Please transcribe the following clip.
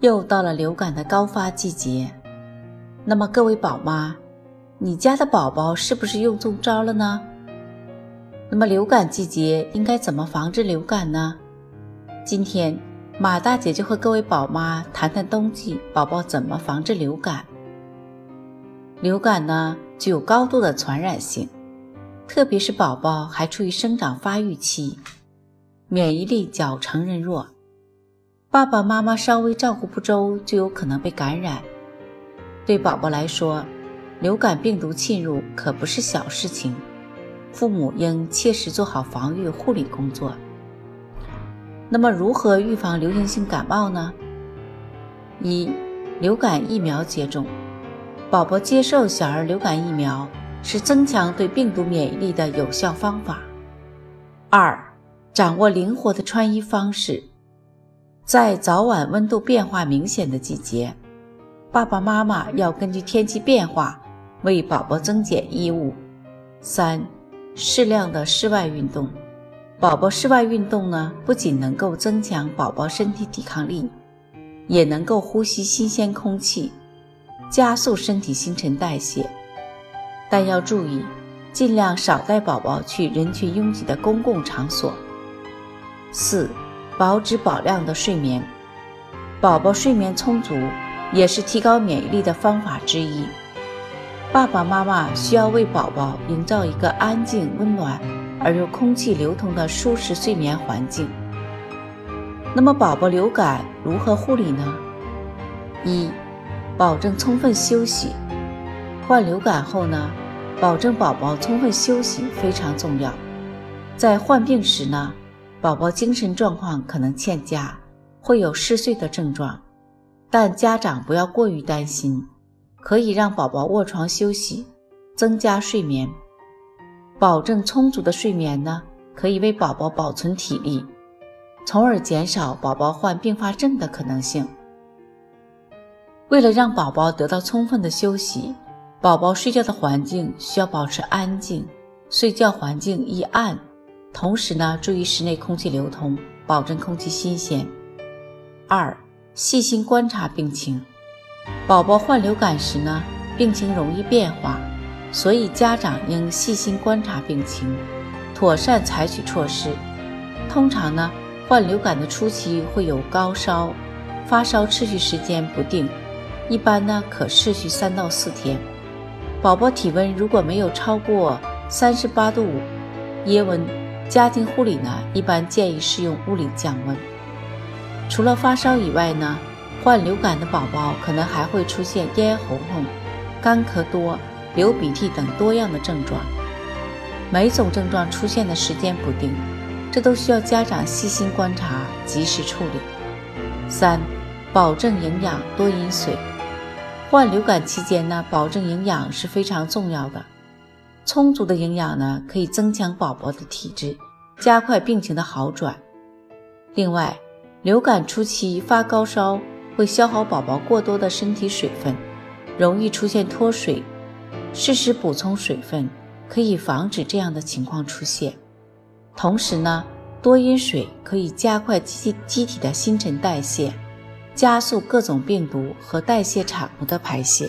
又到了流感的高发季节，那么各位宝妈，你家的宝宝是不是又中招了呢？那么流感季节应该怎么防治流感呢？今天马大姐就和各位宝妈谈谈冬季宝宝怎么防治流感。流感呢具有高度的传染性，特别是宝宝还处于生长发育期，免疫力较成人弱。爸爸妈妈稍微照顾不周，就有可能被感染。对宝宝来说，流感病毒侵入可不是小事情，父母应切实做好防御护理工作。那么，如何预防流行性感冒呢？一、流感疫苗接种。宝宝接受小儿流感疫苗是增强对病毒免疫力的有效方法。二、掌握灵活的穿衣方式。在早晚温度变化明显的季节，爸爸妈妈要根据天气变化为宝宝增减衣物。三、适量的室外运动。宝宝室外运动呢，不仅能够增强宝宝身体抵抗力，也能够呼吸新鲜空气，加速身体新陈代谢。但要注意，尽量少带宝宝去人群拥挤的公共场所。四。保质保量的睡眠，宝宝睡眠充足也是提高免疫力的方法之一。爸爸妈妈需要为宝宝营造一个安静、温暖而又空气流通的舒适睡眠环境。那么，宝宝流感如何护理呢？一、保证充分休息。患流感后呢，保证宝宝充分休息非常重要。在患病时呢。宝宝精神状况可能欠佳，会有嗜睡的症状，但家长不要过于担心，可以让宝宝卧床休息，增加睡眠，保证充足的睡眠呢，可以为宝宝保存体力，从而减少宝宝患并发症的可能性。为了让宝宝得到充分的休息，宝宝睡觉的环境需要保持安静，睡觉环境宜暗。同时呢，注意室内空气流通，保证空气新鲜。二、细心观察病情。宝宝患流感时呢，病情容易变化，所以家长应细心观察病情，妥善采取措施。通常呢，患流感的初期会有高烧，发烧持续时间不定，一般呢可持续三到四天。宝宝体温如果没有超过三十八度五腋温。家庭护理呢，一般建议是用物理降温。除了发烧以外呢，患流感的宝宝可能还会出现咽喉痛、干咳多、流鼻涕等多样的症状。每种症状出现的时间不定，这都需要家长细心观察，及时处理。三、保证营养，多饮水。患流感期间呢，保证营养是非常重要的。充足的营养呢，可以增强宝宝的体质，加快病情的好转。另外，流感初期发高烧会消耗宝宝过多的身体水分，容易出现脱水。适时补充水分，可以防止这样的情况出现。同时呢，多饮水可以加快机机体的新陈代谢，加速各种病毒和代谢产物的排泄。